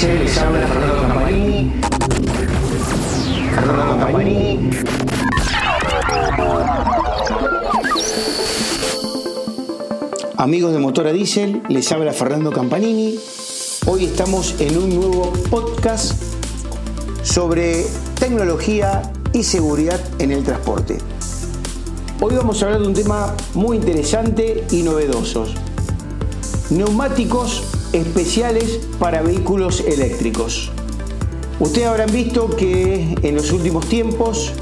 les habla Fernando Campanini. Fernando Campanini. Amigos de Motora Diesel, les habla Fernando Campanini. Hoy estamos en un nuevo podcast sobre tecnología y seguridad en el transporte. Hoy vamos a hablar de un tema muy interesante y novedoso. Neumáticos especiales para vehículos eléctricos. Ustedes habrán visto que en los últimos tiempos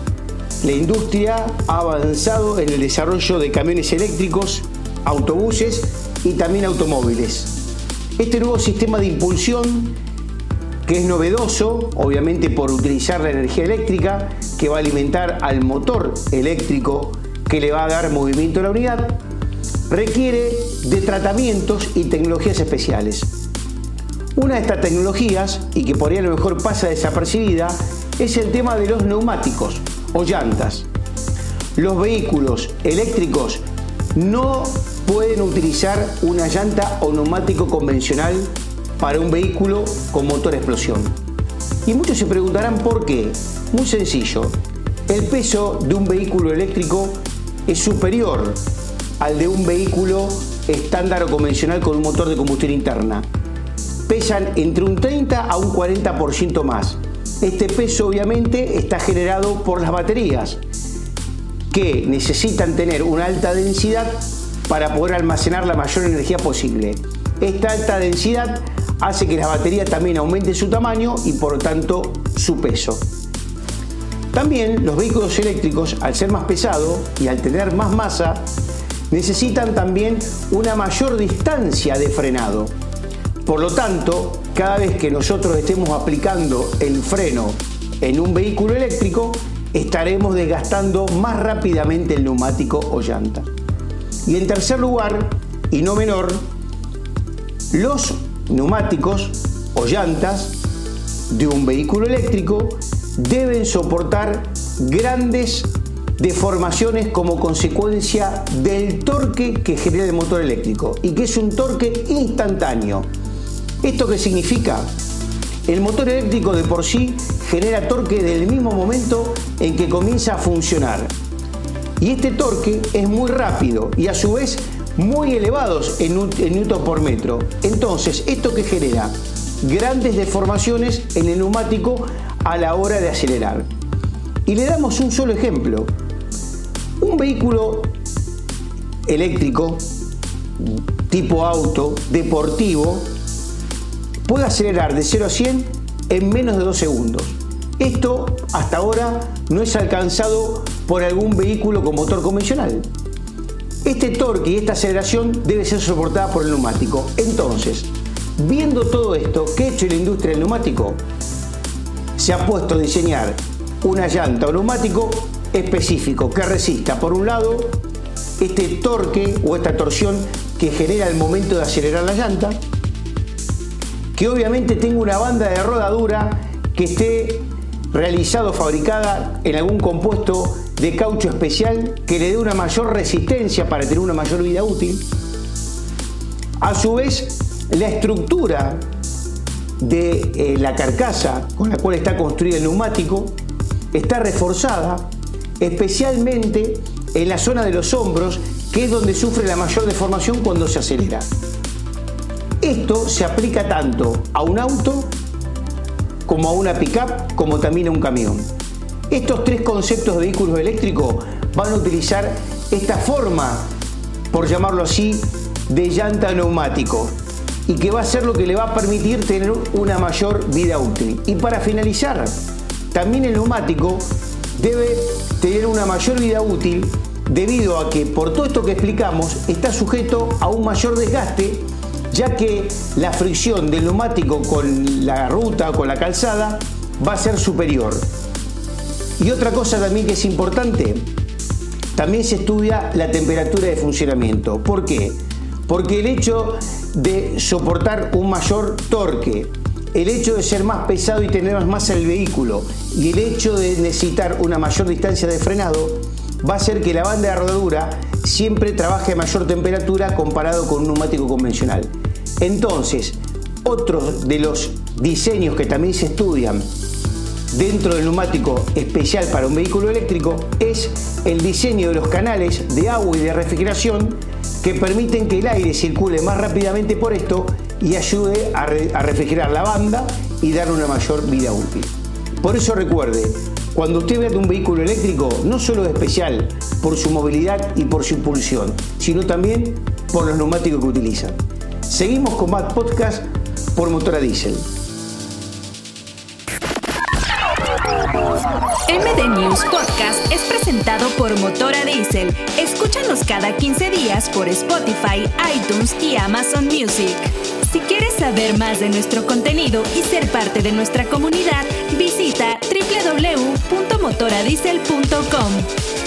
la industria ha avanzado en el desarrollo de camiones eléctricos, autobuses y también automóviles. Este nuevo sistema de impulsión, que es novedoso, obviamente por utilizar la energía eléctrica, que va a alimentar al motor eléctrico que le va a dar movimiento a la unidad, requiere de tratamientos y tecnologías especiales. Una de estas tecnologías, y que por ahí a lo mejor pasa desapercibida, es el tema de los neumáticos o llantas. Los vehículos eléctricos no pueden utilizar una llanta o neumático convencional para un vehículo con motor a explosión. Y muchos se preguntarán por qué. Muy sencillo. El peso de un vehículo eléctrico es superior al de un vehículo estándar o convencional con un motor de combustión interna. Pesan entre un 30 a un 40% más. Este peso obviamente está generado por las baterías, que necesitan tener una alta densidad para poder almacenar la mayor energía posible. Esta alta densidad hace que la batería también aumente su tamaño y por lo tanto su peso. También los vehículos eléctricos, al ser más pesados y al tener más masa, necesitan también una mayor distancia de frenado. Por lo tanto, cada vez que nosotros estemos aplicando el freno en un vehículo eléctrico, estaremos desgastando más rápidamente el neumático o llanta. Y en tercer lugar, y no menor, los neumáticos o llantas de un vehículo eléctrico deben soportar grandes deformaciones como consecuencia del torque que genera el motor eléctrico y que es un torque instantáneo. ¿Esto qué significa? El motor eléctrico de por sí genera torque desde el mismo momento en que comienza a funcionar. Y este torque es muy rápido y a su vez muy elevados en, newton por metro. Entonces, ¿esto que genera? Grandes deformaciones en el neumático a la hora de acelerar. Y le damos un solo ejemplo. Un vehículo eléctrico tipo auto deportivo puede acelerar de 0 a 100 en menos de 2 segundos. Esto hasta ahora no es alcanzado por algún vehículo con motor convencional. Este torque y esta aceleración debe ser soportada por el neumático. Entonces, viendo todo esto, ¿qué ha hecho la industria del neumático? Se ha puesto a diseñar una llanta o neumático específico que resista, por un lado, este torque o esta torsión que genera el momento de acelerar la llanta, que obviamente tenga una banda de rodadura que esté realizado, fabricada en algún compuesto de caucho especial que le dé una mayor resistencia para tener una mayor vida útil. A su vez, la estructura de eh, la carcasa con la cual está construido el neumático está reforzada especialmente en la zona de los hombros, que es donde sufre la mayor deformación cuando se acelera. Esto se aplica tanto a un auto como a una pickup, como también a un camión. Estos tres conceptos de vehículos eléctricos van a utilizar esta forma, por llamarlo así, de llanta neumático y que va a ser lo que le va a permitir tener una mayor vida útil. Y para finalizar, también el neumático debe tener una mayor vida útil debido a que por todo esto que explicamos está sujeto a un mayor desgaste ya que la fricción del neumático con la ruta con la calzada va a ser superior. Y otra cosa también que es importante, también se estudia la temperatura de funcionamiento. ¿Por qué? Porque el hecho de soportar un mayor torque, el hecho de ser más pesado y tener más el vehículo y el hecho de necesitar una mayor distancia de frenado va a hacer que la banda de rodadura siempre trabaje a mayor temperatura comparado con un neumático convencional. Entonces, Otro de los diseños que también se estudian dentro del neumático especial para un vehículo eléctrico es el diseño de los canales de agua y de refrigeración que permiten que el aire circule más rápidamente por esto y ayude a, refrigerar la banda y dar una mayor vida útil. Por eso recuerde, cuando usted vea un vehículo eléctrico, no solo es especial por su movilidad y por su impulsión, sino también por los neumáticos que utilizan. Seguimos con más podcast por motor a diésel. MD News Podcast es presentado por Motora Diesel. Escúchanos cada 15 días por Spotify, iTunes y Amazon Music. Si quieres saber más de nuestro contenido y ser parte de nuestra comunidad, visita www.motoradiesel.com.